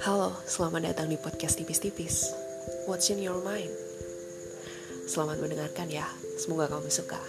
Halo, selamat datang di podcast tipis-tipis. What's in your mind? Selamat mendengarkan ya, semoga kamu suka.